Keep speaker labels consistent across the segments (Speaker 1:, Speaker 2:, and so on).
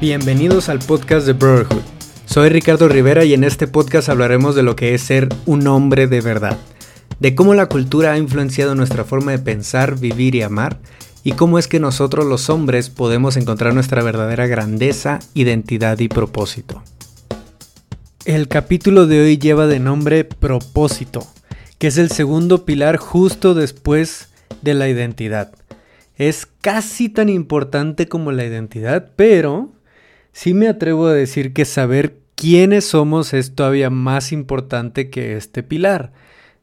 Speaker 1: Bienvenidos al podcast de Brotherhood. Soy Ricardo Rivera y en este podcast hablaremos de lo que es ser un hombre de verdad, de cómo la cultura ha influenciado nuestra forma de pensar, vivir y amar, y cómo es que nosotros los hombres podemos encontrar nuestra verdadera grandeza, identidad y propósito. El capítulo de hoy lleva de nombre propósito, que es el segundo pilar justo después de la identidad. Es casi tan importante como la identidad, pero sí me atrevo a decir que saber quiénes somos es todavía más importante que este pilar.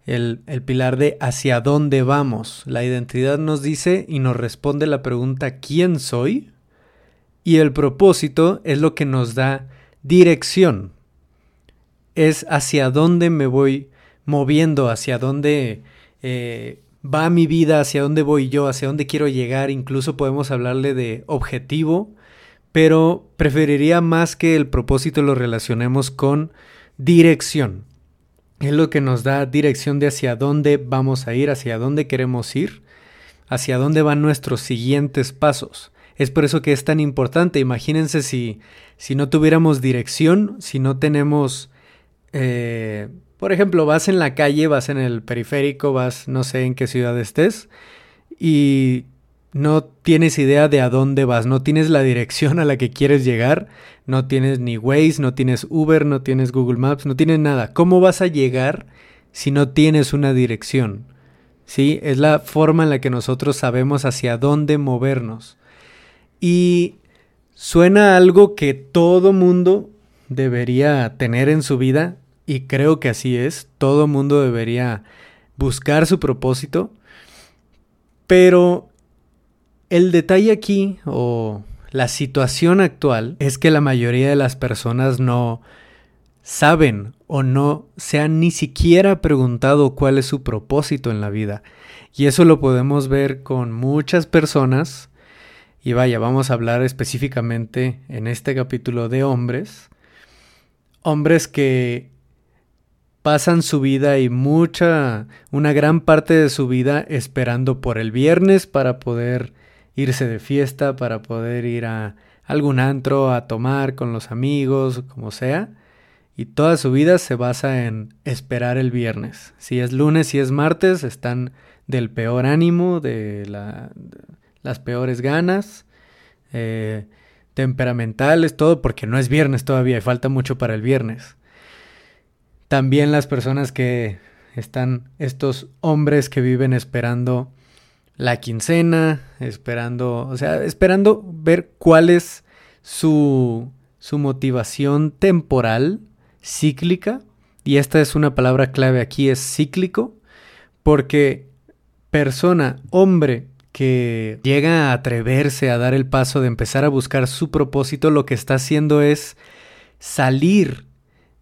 Speaker 1: El, el, pilar de hacia dónde vamos. La identidad nos dice y nos responde la pregunta ¿quién soy? Y el propósito es lo que nos da dirección. Es hacia dónde me voy moviendo, hacia dónde eh, va mi vida, hacia dónde voy yo, hacia dónde quiero llegar. Incluso podemos hablarle de objetivo pero preferiría más que el propósito lo relacionemos con dirección. Es lo que nos da dirección de hacia dónde vamos a ir, hacia dónde queremos ir, hacia dónde van nuestros siguientes pasos. Es por eso que es tan importante. Imagínense si, si no tuviéramos dirección, si no tenemos, eh, por ejemplo, vas en la calle, vas en el periférico, vas no sé en qué ciudad estés, y no tienes idea de a dónde vas, no tienes la dirección a la que quieres llegar, no tienes ni Waze, no tienes Uber, no tienes Google Maps, no tienes nada. ¿Cómo vas a llegar si no tienes una dirección? ¿Sí? Es la forma en la que nosotros sabemos hacia dónde movernos. Y suena algo que todo mundo debería tener en su vida, y creo que así es, todo mundo debería buscar su propósito, pero el detalle aquí, o la situación actual, es que la mayoría de las personas no saben o no se han ni siquiera preguntado cuál es su propósito en la vida. Y eso lo podemos ver con muchas personas. Y vaya, vamos a hablar específicamente en este capítulo de hombres. Hombres que pasan su vida y mucha, una gran parte de su vida esperando por el viernes para poder irse de fiesta, para poder ir a algún antro, a tomar con los amigos, como sea. Y toda su vida se basa en esperar el viernes. Si es lunes, si es martes, están del peor ánimo, de, las peores ganas, eh, temperamentales, todo, porque no es viernes todavía y falta mucho para el viernes. También las personas que están, estos hombres que viven esperando la quincena, esperando, o sea, esperando ver cuál es su, su motivación temporal, cíclica, y esta es una palabra clave aquí, es cíclico, porque persona, hombre, que llega a atreverse a dar el paso de empezar a buscar su propósito, lo que está haciendo es salir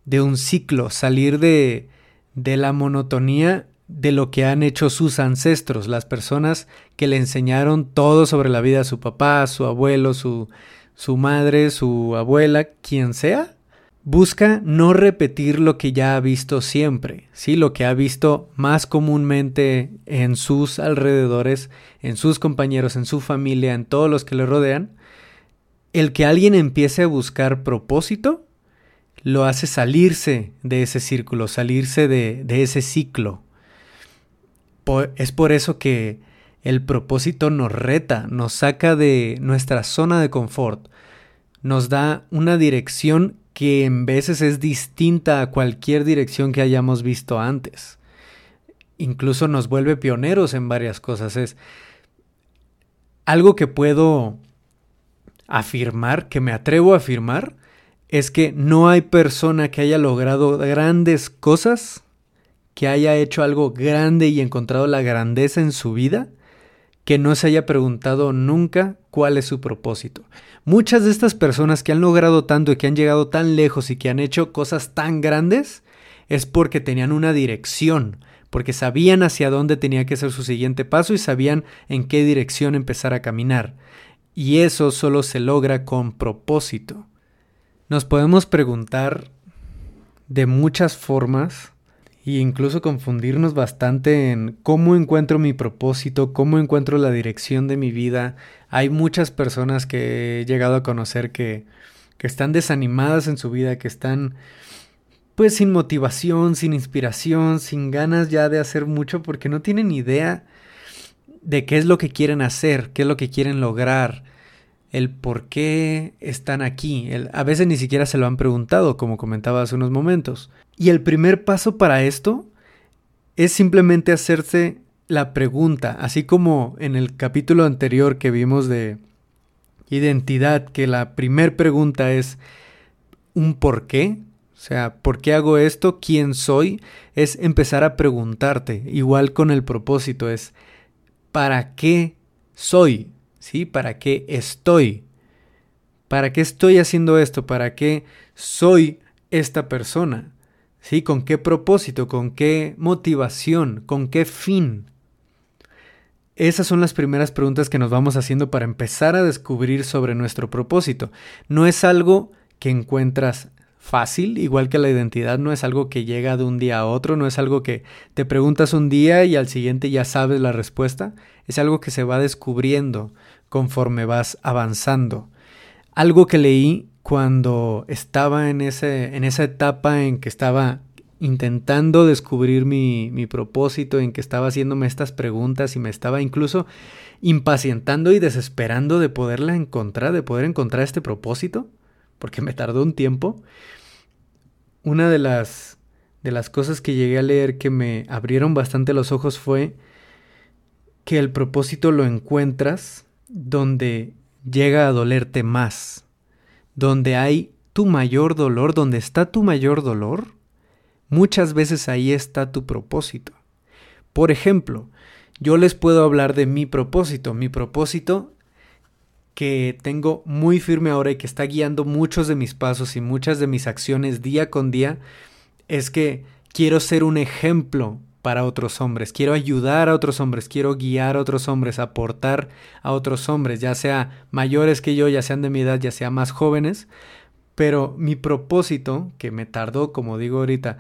Speaker 1: de un ciclo, salir de, de la monotonía de lo que han hecho sus ancestros, las personas que le enseñaron todo sobre la vida a su papá, su abuelo, su, su madre, su abuela, quien sea, busca no repetir lo que ya ha visto siempre, ¿sí? lo que ha visto más comúnmente en sus alrededores, en sus compañeros, en su familia, en todos los que le rodean. El que alguien empiece a buscar propósito lo hace salirse de ese círculo, salirse de, de ese ciclo es por eso que el propósito nos reta, nos saca de nuestra zona de confort, nos da una dirección que en veces es distinta a cualquier dirección que hayamos visto antes. Incluso nos vuelve pioneros en varias cosas. Es algo que puedo afirmar, que me atrevo a afirmar, es que no hay persona que haya logrado grandes cosas que haya hecho algo grande y encontrado la grandeza en su vida, que no se haya preguntado nunca cuál es su propósito. Muchas de estas personas que han logrado tanto y que han llegado tan lejos y que han hecho cosas tan grandes es porque tenían una dirección, porque sabían hacia dónde tenía que ser su siguiente paso y sabían en qué dirección empezar a caminar. Y eso solo se logra con propósito. Nos podemos preguntar de muchas formas e incluso confundirnos bastante en cómo encuentro mi propósito, cómo encuentro la dirección de mi vida. Hay muchas personas que he llegado a conocer que, que están desanimadas en su vida, que están pues sin motivación, sin inspiración, sin ganas ya de hacer mucho porque no tienen idea de qué es lo que quieren hacer, qué es lo que quieren lograr, el por qué están aquí. a veces ni siquiera se lo han preguntado, como comentaba hace unos momentos. Y el primer paso para esto es simplemente hacerse la pregunta, así como en el capítulo anterior que vimos de identidad, que la primer pregunta es un por qué, o sea, ¿por qué hago esto? ¿Quién soy? Es empezar a preguntarte, igual con el propósito, es ¿para qué soy? ¿Sí? ¿Para qué estoy? ¿Para qué estoy haciendo esto? ¿Para qué soy esta persona? ¿Sí? ¿Con qué propósito? ¿Con qué motivación? ¿Con qué fin? Esas son las primeras preguntas que nos vamos haciendo para empezar a descubrir sobre nuestro propósito. No es algo que encuentras fácil, igual que la identidad no es algo que llega de un día a otro, no es algo que te preguntas un día y al siguiente ya sabes la respuesta, es algo que se va descubriendo conforme vas avanzando. Algo que leí cuando estaba en, ese, en esa etapa en que estaba intentando descubrir mi, mi propósito, en que estaba haciéndome estas preguntas y me estaba incluso impacientando y desesperando de poderla encontrar, de poder encontrar este propósito, porque me tardó un tiempo una de las, de las cosas que llegué a leer que me abrieron bastante los ojos fue que el propósito lo encuentras donde llega a dolerte más, donde hay tu mayor dolor, donde está tu mayor dolor, muchas veces ahí está tu propósito. Por ejemplo, yo les puedo hablar de mi propósito. Mi propósito que tengo muy firme ahora y que está guiando muchos de mis pasos y muchas de mis acciones día con día es que quiero ser un ejemplo para otros hombres, quiero ayudar a otros hombres, quiero guiar a otros hombres, aportar a otros hombres, ya sea mayores que yo, ya sean de mi edad, ya sea más jóvenes, pero mi propósito, que me tardó, como digo ahorita,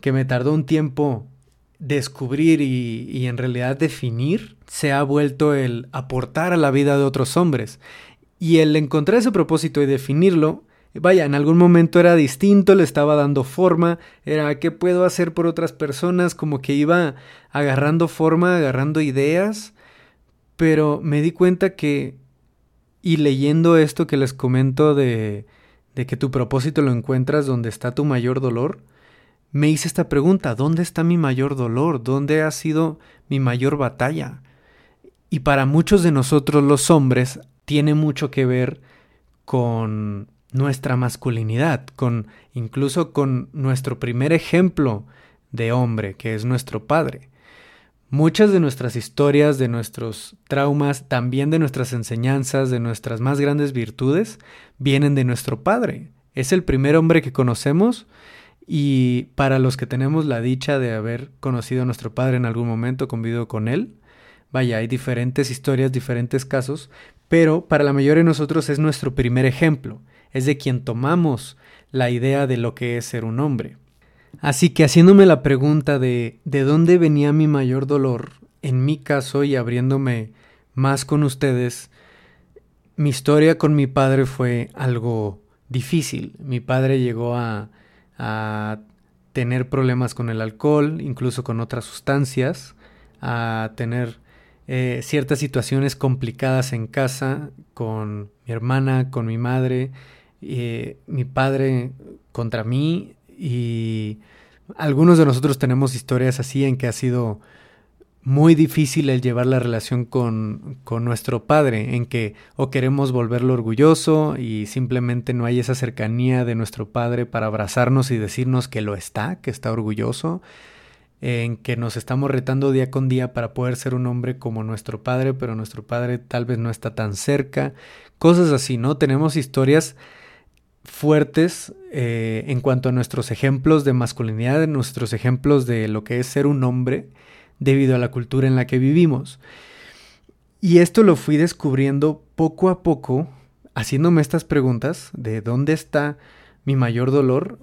Speaker 1: que me tardó un tiempo descubrir y, en realidad definir se ha vuelto el aportar a la vida de otros hombres. Y el encontrar ese propósito y definirlo, vaya, en algún momento era distinto, le estaba dando forma, era qué puedo hacer por otras personas, como que iba agarrando forma, agarrando ideas, pero me di cuenta que, y leyendo esto que les comento de, de que tu propósito lo encuentras donde está tu mayor dolor, me hice esta pregunta, ¿dónde está mi mayor dolor? ¿Dónde ha sido mi mayor batalla? Y para muchos de nosotros los hombres tiene mucho que ver con nuestra masculinidad, con incluso con nuestro primer ejemplo de hombre, que es nuestro padre. Muchas de nuestras historias, de nuestros traumas, también de nuestras enseñanzas, de nuestras más grandes virtudes, vienen de nuestro padre. Es el primer hombre que conocemos y para los que tenemos la dicha de haber conocido a nuestro padre en algún momento, convivido con él, vaya, hay diferentes historias, diferentes casos, pero para la mayoría de nosotros es nuestro primer ejemplo, es de quien tomamos la idea de lo que es ser un hombre. Así que haciéndome la pregunta de de dónde venía mi mayor dolor, en mi caso y abriéndome más con ustedes, mi historia con mi padre fue algo difícil. Mi padre llegó a a tener problemas con el alcohol, incluso con otras sustancias, a tener eh, ciertas situaciones complicadas en casa con mi hermana, con mi madre, eh, mi padre contra mí y algunos de nosotros tenemos historias así en que ha sido muy difícil el llevar la relación con, con, nuestro padre, en que o queremos volverlo orgulloso y simplemente no hay esa cercanía de nuestro padre para abrazarnos y decirnos que lo está, que está orgulloso, en que nos estamos retando día con día para poder ser un hombre como nuestro padre, pero nuestro padre tal vez no está tan cerca, cosas así, ¿no? Tenemos historias fuertes eh, en cuanto a nuestros ejemplos de masculinidad, nuestros ejemplos de lo que es ser un hombre, debido a la cultura en la que vivimos. Y esto lo fui descubriendo poco a poco, haciéndome estas preguntas de dónde está mi mayor dolor,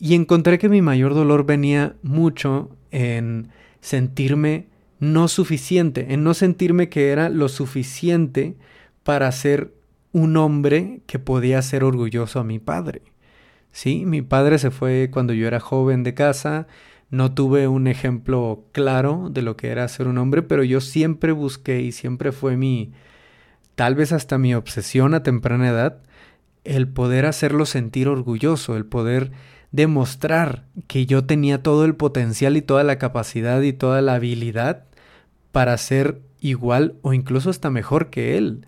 Speaker 1: Y encontré que mi mayor dolor venía mucho en sentirme no suficiente, en no sentirme que era lo suficiente para ser un hombre que podía ser orgulloso a mi padre. Sí, mi padre se fue cuando yo era joven de casa, no tuve un ejemplo claro de lo que era ser un hombre, pero yo siempre busqué y siempre fue mi, tal vez hasta mi obsesión a temprana edad, el poder hacerlo sentir orgulloso, el poder demostrar que yo tenía todo el potencial y toda la capacidad y toda la habilidad para ser igual o incluso hasta mejor que él.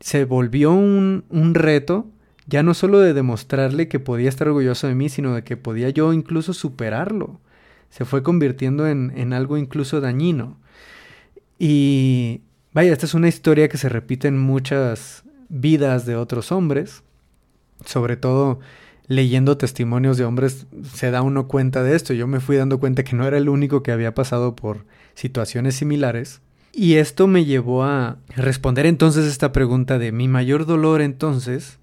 Speaker 1: Se volvió un, un reto ya no solo de demostrarle que podía estar orgulloso de mí, sino de que podía yo incluso superarlo. Se fue convirtiendo en, en algo incluso dañino. Y vaya, esta es una historia que se repite en muchas vidas de otros hombres, sobre todo leyendo testimonios de hombres se da uno cuenta de esto. Yo me fui dando cuenta que no era el único que había pasado por situaciones similares. Y esto me llevó a responder entonces esta pregunta de mi mayor dolor entonces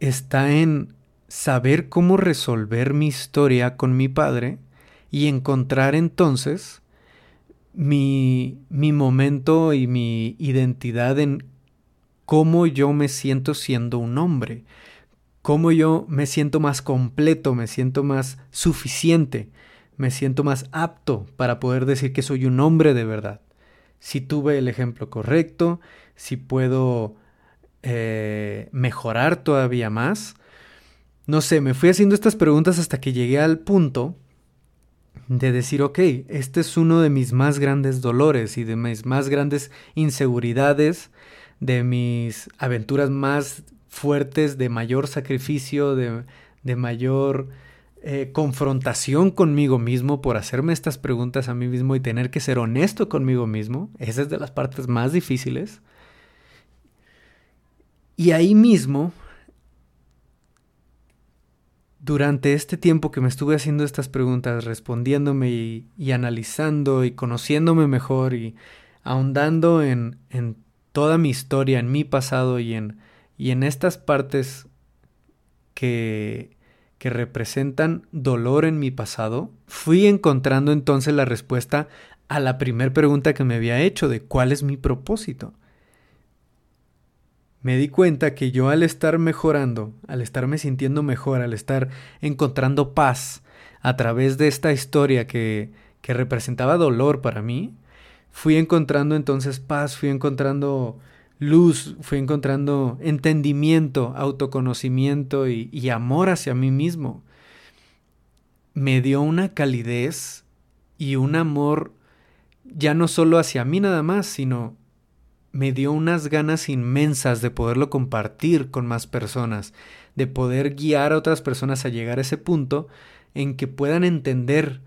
Speaker 1: está en saber cómo resolver mi historia con mi padre y encontrar entonces mi, mi momento y mi identidad en cómo yo me siento siendo un hombre, cómo yo me siento más completo, me siento más suficiente, me siento más apto para poder decir que soy un hombre de verdad. Si tuve el ejemplo correcto, si puedo eh, mejorar todavía más. No sé, me fui haciendo estas preguntas hasta que llegué al punto de decir, ok, este es uno de mis más grandes dolores y de mis más grandes inseguridades, de mis aventuras más fuertes, de mayor sacrificio, de, de mayor eh, confrontación conmigo mismo por hacerme estas preguntas a mí mismo y tener que ser honesto conmigo mismo. Esa es de las partes más difíciles. Y ahí mismo, durante este tiempo que me estuve haciendo estas preguntas, respondiéndome y, analizando y conociéndome mejor y ahondando en, en, toda mi historia, en mi pasado y en, y en estas partes que, que representan dolor en mi pasado, fui encontrando entonces la respuesta a la primera pregunta que me había hecho de cuál es mi propósito me di cuenta que yo al estar mejorando, al estarme sintiendo mejor, al estar encontrando paz a través de esta historia que, que representaba dolor para mí, fui encontrando entonces paz, fui encontrando luz, fui encontrando entendimiento, autoconocimiento y, y amor hacia mí mismo. Me dio una calidez y un amor ya no solo hacia mí nada más, sino me dio unas ganas inmensas de poderlo compartir con más personas, de poder guiar a otras personas a llegar a ese punto en que puedan entender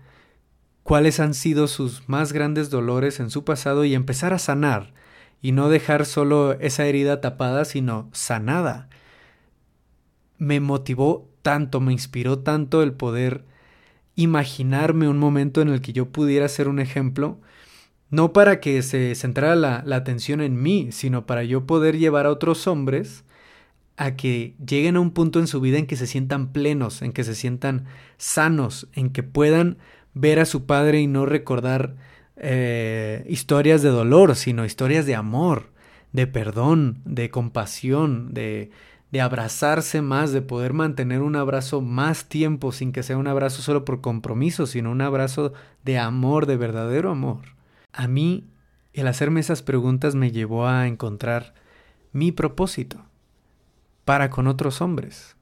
Speaker 1: cuáles han sido sus más grandes dolores en su pasado y empezar a sanar y no dejar solo esa herida tapada, sino sanada. Me motivó tanto, me inspiró tanto el poder imaginarme un momento en el que yo pudiera ser un ejemplo no para que se centrara la, atención en mí, sino para yo poder llevar a otros hombres a que lleguen a un punto en su vida en que se sientan plenos, en que se sientan sanos, en que puedan ver a su padre y no recordar eh, historias de dolor, sino historias de amor, de perdón, de compasión, de, de abrazarse más, de poder mantener un abrazo más tiempo sin que sea un abrazo solo por compromiso, sino un abrazo de amor, de verdadero amor. A mí, el hacerme esas preguntas me llevó a encontrar mi propósito para con otros hombres.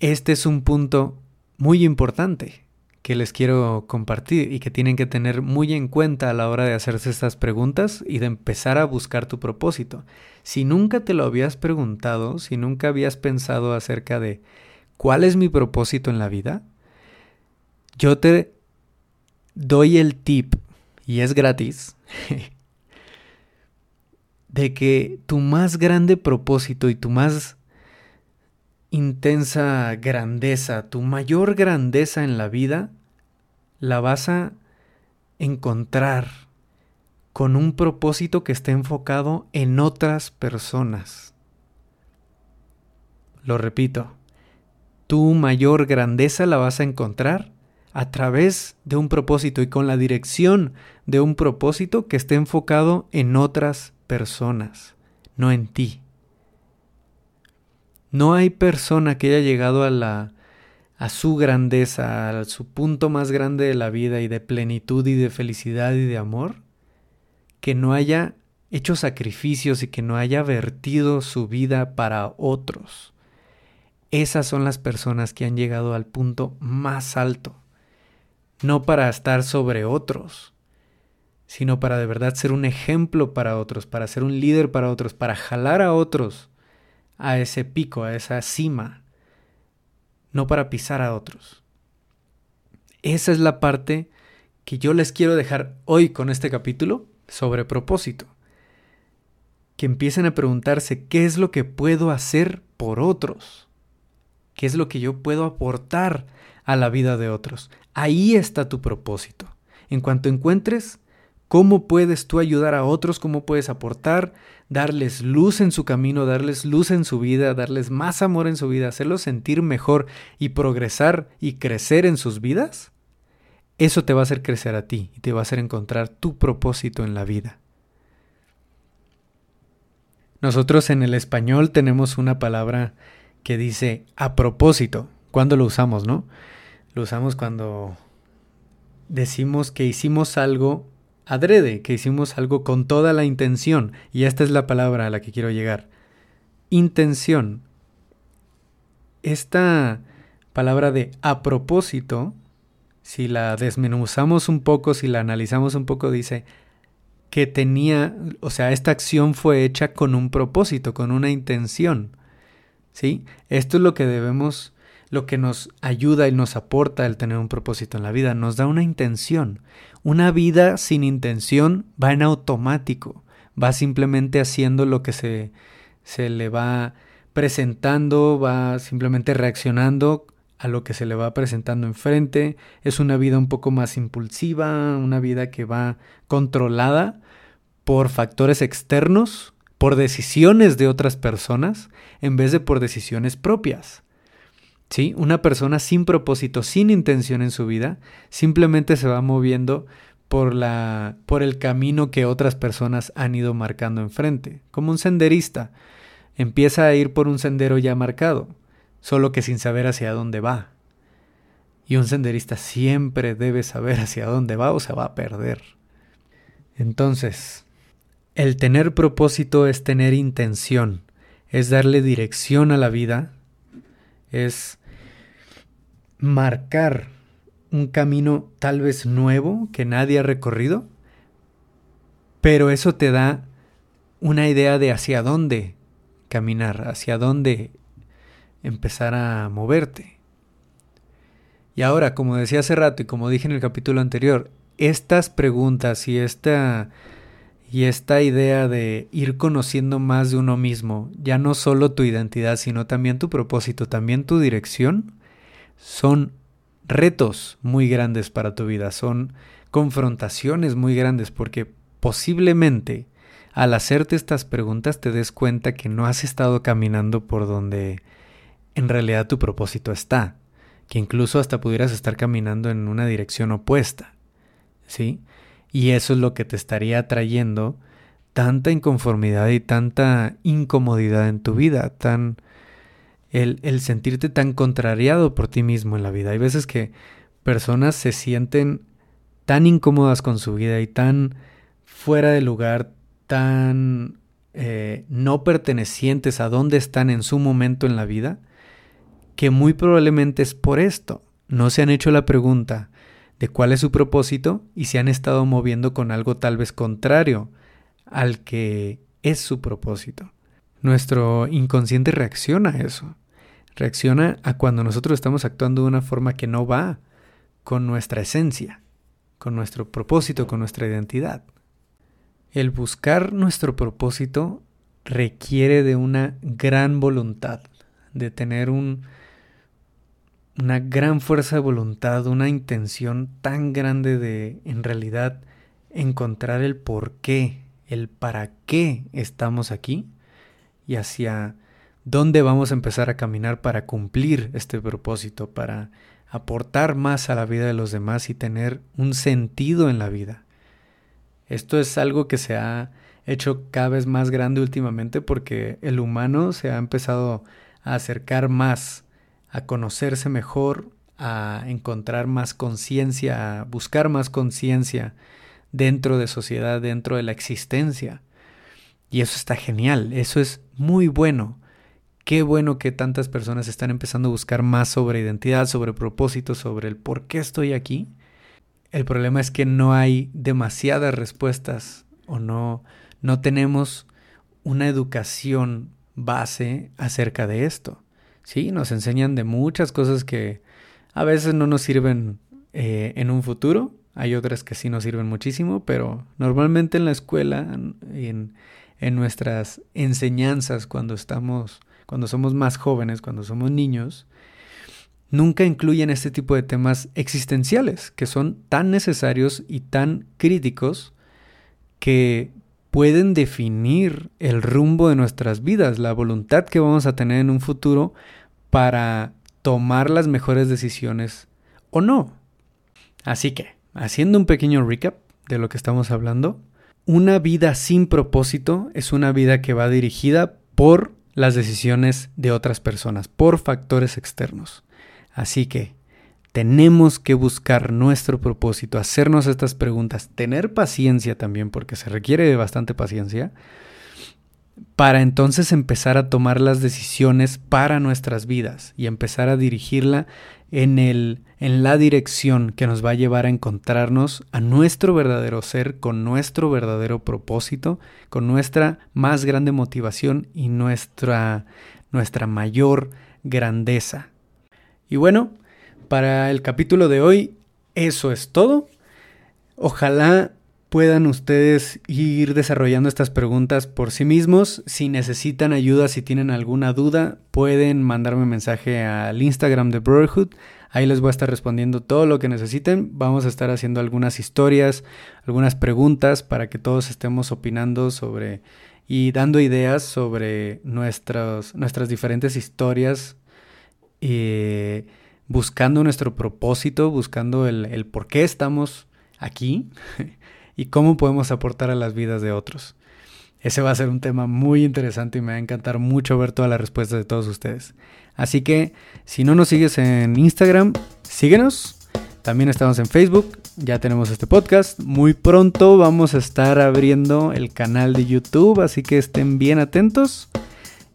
Speaker 1: Este es un punto muy importante que les quiero compartir y que tienen que tener muy en cuenta a la hora de hacerse estas preguntas y de empezar a buscar tu propósito. Si nunca te lo habías preguntado, si nunca habías pensado acerca de cuál es mi propósito en la vida, yo te doy el tip, y es gratis, de que tu más grande propósito y tu más intensa grandeza, tu mayor grandeza en la vida, la vas a encontrar con un propósito que esté enfocado en otras personas. Lo repito, tu mayor grandeza la vas a encontrar a través de un propósito y con la dirección de un propósito que esté enfocado en otras personas, no en ti. No hay persona que haya llegado a la a su grandeza, a su punto más grande de la vida y de plenitud y de felicidad y de amor, que no haya hecho sacrificios y que no haya vertido su vida para otros. Esas son las personas que han llegado al punto más alto, no para estar sobre otros, sino para de verdad ser un ejemplo para otros, para ser un líder para otros, para jalar a otros a ese pico, a esa cima, no para pisar a otros. Esa es la parte que yo les quiero dejar hoy con este capítulo sobre propósito. Que empiecen a preguntarse qué es lo que puedo hacer por otros. ¿Qué es lo que yo puedo aportar a la vida de otros? Ahí está tu propósito. En cuanto encuentres ¿Cómo puedes tú ayudar a otros? ¿Cómo puedes aportar? Darles luz en su camino, darles luz en su vida, darles más amor en su vida, hacerlos sentir mejor y progresar y crecer en sus vidas? Eso te va a hacer crecer a ti y te va a hacer encontrar tu propósito en la vida. Nosotros en el español tenemos una palabra que dice a propósito. ¿Cuándo lo usamos, no? Lo usamos cuando decimos que hicimos algo adrede, que hicimos algo con toda la intención. Y esta es la palabra a la que quiero llegar. Intención. Esta palabra de a propósito, si la desmenuzamos un poco, si la analizamos un poco, dice que tenía, o sea, esta acción fue hecha con un propósito, con una intención. ¿Sí? Esto es lo que debemos lo que nos ayuda y nos aporta el tener un propósito en la vida, nos da una intención. Una vida sin intención va en automático, va simplemente haciendo lo que se, se le va presentando, va simplemente reaccionando a lo que se le va presentando enfrente. Es una vida un poco más impulsiva, una vida que va controlada por factores externos, por decisiones de otras personas, en vez de por decisiones propias. ¿Sí? Una persona sin propósito, sin intención en su vida, simplemente se va moviendo por, la, por el camino que otras personas han ido marcando enfrente, como un senderista. Empieza a ir por un sendero ya marcado, solo que sin saber hacia dónde va. Y un senderista siempre debe saber hacia dónde va o se va a perder. Entonces, el tener propósito es tener intención, es darle dirección a la vida, es marcar un camino tal vez nuevo que nadie ha recorrido, pero eso te da una idea de hacia dónde caminar, hacia dónde empezar a moverte. Y ahora, como decía hace rato y como dije en el capítulo anterior, estas preguntas y esta y esta idea de ir conociendo más de uno mismo, ya no solo tu identidad, sino también tu propósito, también tu dirección, son retos muy grandes para tu vida, son confrontaciones muy grandes, porque posiblemente al hacerte estas preguntas te des cuenta que no has estado caminando por donde en realidad tu propósito está, que incluso hasta pudieras estar caminando en una dirección opuesta, ¿sí? Y eso es lo que te estaría trayendo tanta inconformidad y tanta incomodidad en tu vida, tan el, sentirte tan contrariado por ti mismo en la vida. Hay veces que personas se sienten tan incómodas con su vida y tan fuera de lugar, tan eh, no pertenecientes a dónde están en su momento en la vida, que muy probablemente es por esto. No se han hecho la pregunta, de cuál es su propósito y se han estado moviendo con algo tal vez contrario al que es su propósito. Nuestro inconsciente reacciona a eso. Reacciona a cuando nosotros estamos actuando de una forma que no va con nuestra esencia, con nuestro propósito, con nuestra identidad. El buscar nuestro propósito requiere de una gran voluntad, de tener un, una gran fuerza de voluntad, una intención tan grande de en realidad encontrar el por qué, el para qué estamos aquí y hacia dónde vamos a empezar a caminar para cumplir este propósito, para aportar más a la vida de los demás y tener un sentido en la vida. Esto es algo que se ha hecho cada vez más grande últimamente porque el humano se ha empezado a acercar más, a conocerse mejor, a encontrar más conciencia, a buscar más conciencia dentro de sociedad, dentro de la existencia. Y eso está genial, eso es muy bueno. Qué bueno que tantas personas están empezando a buscar más sobre identidad, sobre propósito, sobre el por qué estoy aquí. El problema es que no hay demasiadas respuestas o no, no tenemos una educación base acerca de esto. Sí, nos enseñan de muchas cosas que a veces no nos sirven eh, en un futuro, hay otras que sí nos sirven muchísimo, pero normalmente en la escuela, en, en nuestras enseñanzas cuando estamos cuando somos más jóvenes, cuando somos niños, nunca incluyen este tipo de temas existenciales, que son tan necesarios y tan críticos que pueden definir el rumbo de nuestras vidas, la voluntad que vamos a tener en un futuro para tomar las mejores decisiones o no. Así que, haciendo un pequeño recap de lo que estamos hablando, una vida sin propósito es una vida que va dirigida por las decisiones de otras personas por factores externos. Así que tenemos que buscar nuestro propósito, hacernos estas preguntas, tener paciencia también, porque se requiere bastante paciencia, para entonces empezar a tomar las decisiones para nuestras vidas y empezar a dirigirla en, el, en la dirección que nos va a llevar a encontrarnos a nuestro verdadero ser, con nuestro verdadero propósito, con nuestra más grande motivación y nuestra, nuestra mayor grandeza. Y bueno, para el capítulo de hoy, eso es todo. Ojalá puedan ustedes ir desarrollando estas preguntas por sí mismos. Si necesitan ayuda, si tienen alguna duda, pueden mandarme mensaje al Instagram de Brotherhood. Ahí les voy a estar respondiendo todo lo que necesiten. Vamos a estar haciendo algunas historias, algunas preguntas para que todos estemos opinando sobre y dando ideas sobre nuestras, nuestras diferentes historias. y buscando nuestro propósito, buscando el, el por qué estamos aquí. y cómo podemos aportar a las vidas de otros. Ese va a ser un tema muy interesante y me va a encantar mucho ver todas las respuestas de todos ustedes. Así que si no nos sigues en Instagram, síguenos. También estamos en Facebook, ya tenemos este podcast. Muy pronto vamos a estar abriendo el canal de YouTube, así que estén bien atentos.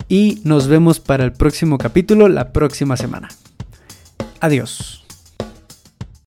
Speaker 1: Y nos vemos para el próximo capítulo la próxima semana. Adiós.